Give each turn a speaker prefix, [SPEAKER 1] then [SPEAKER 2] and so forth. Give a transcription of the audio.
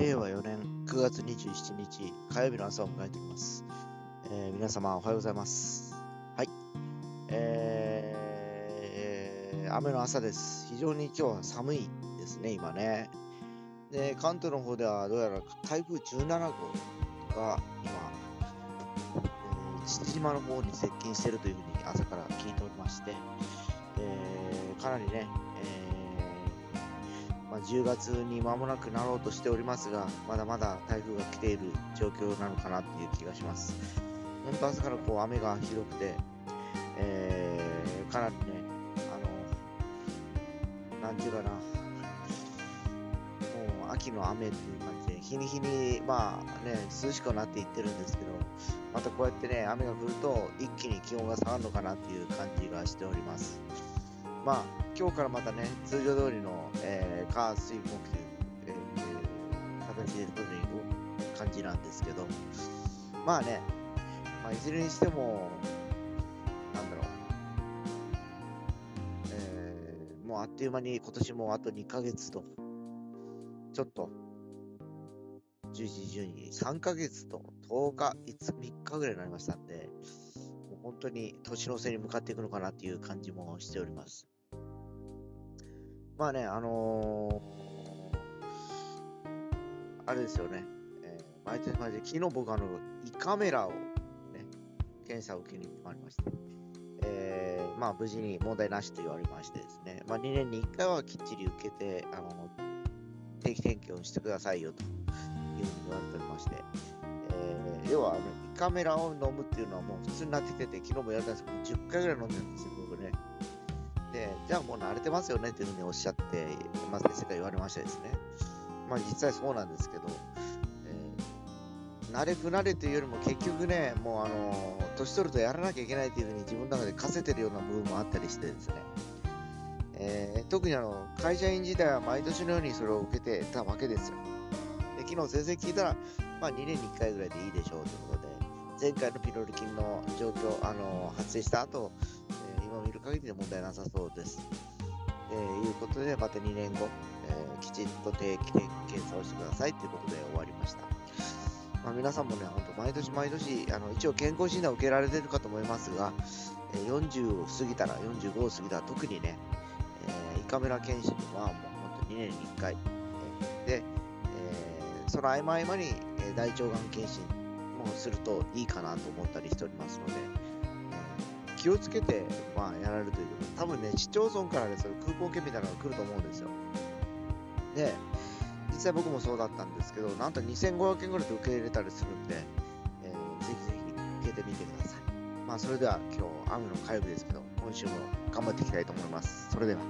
[SPEAKER 1] 令和4年9月27日火曜日の朝を迎えております。えー皆様おはようございます。はい。えー雨の朝です。非常に今日は寒いですね、今ね。で、関東の方ではどうやら台風17号が今、えー父島の方に接近しているというふうに朝から聞いておりまして、えーかなりね、えー、10月に間もなくなろうとしておりますが、まだまだ台風が来ている状況なのかなっていう気がします。本当朝からこう雨がひどくて、えーかなりね、あの、なんていうかな、もう秋の雨っていう感じで、日に日に、まあね、涼しくなっていってるんですけど、またこうやってね、雨が降ると一気に気温が下がるのかなっていう感じがしております。まあ、今日からまたね、通常通りの、えー、火、水、木という、えー形で取る感じなんですけど、まあね、まあ、いずれにしても、なんだろう、えーもうあっという間に今年もあと2ヶ月と、ちょっと、11、12、3ヶ月と10日、5 3日ぐらいになりましたんで、本当に年の瀬に向かっていくのかなっていう感じもしております。まあね、あのーあれですよね、えー毎年毎年、昨日僕あの、胃カメラをね、検査を受けに行ってまいりまして、えーまあ無事に問題なしと言われましてですね、まあ2年に1回はきっちり受けて、あの、定期点検をしてくださいよというふうに言われておりまして、えー要はあの胃カメラを飲むっていうのはもう普通になってきてて、昨日も言われたんですけど、10回ぐらい飲んでるんですよ、で、じゃあもう慣れてますよねっていうふうにおっしゃって、まあ、先生から言われましてですね。まあ実際そうなんですけど、えー慣れ不慣れというよりも結局ね、もうあの年取るとやらなきゃいけないというふうに自分の中で課せてるような部分もあったりしてですね。えー特にあの会社員時代は毎年のようにそれを受けてたわけですよ。で昨日先生聞いたら、まあ2年に1回ぐらいでいいでしょうということで、前回のピロリ菌の状況、あの発生した後、えー今見る限りで問題なさそうです。えーいうことで、また2年後、えーきちんと定期検査をしてくださいということで終わりました。まあ、皆さんもね、本当毎年毎年、あの一応健康診断を受けられてるかと思いますが、え40を過ぎたら、45を過ぎたら特にね、えー胃カメラ検診はもう本当2年に1回。えで、えその合間合間に、え大腸がん検診もするといいかなと思ったりしておりますので、気をつけて、まあ、やられるというか、多分ね、市町村からね、それクーポン券みたいなのが来ると思うんですよ。で、実際僕もそうだったんですけど、なんと2500円ぐらいで受け入れたりするんで、えーぜひぜひ受けてみてください。まあ、それでは今日雨の火曜日ですけど、今週も頑張っていきたいと思います。それでは。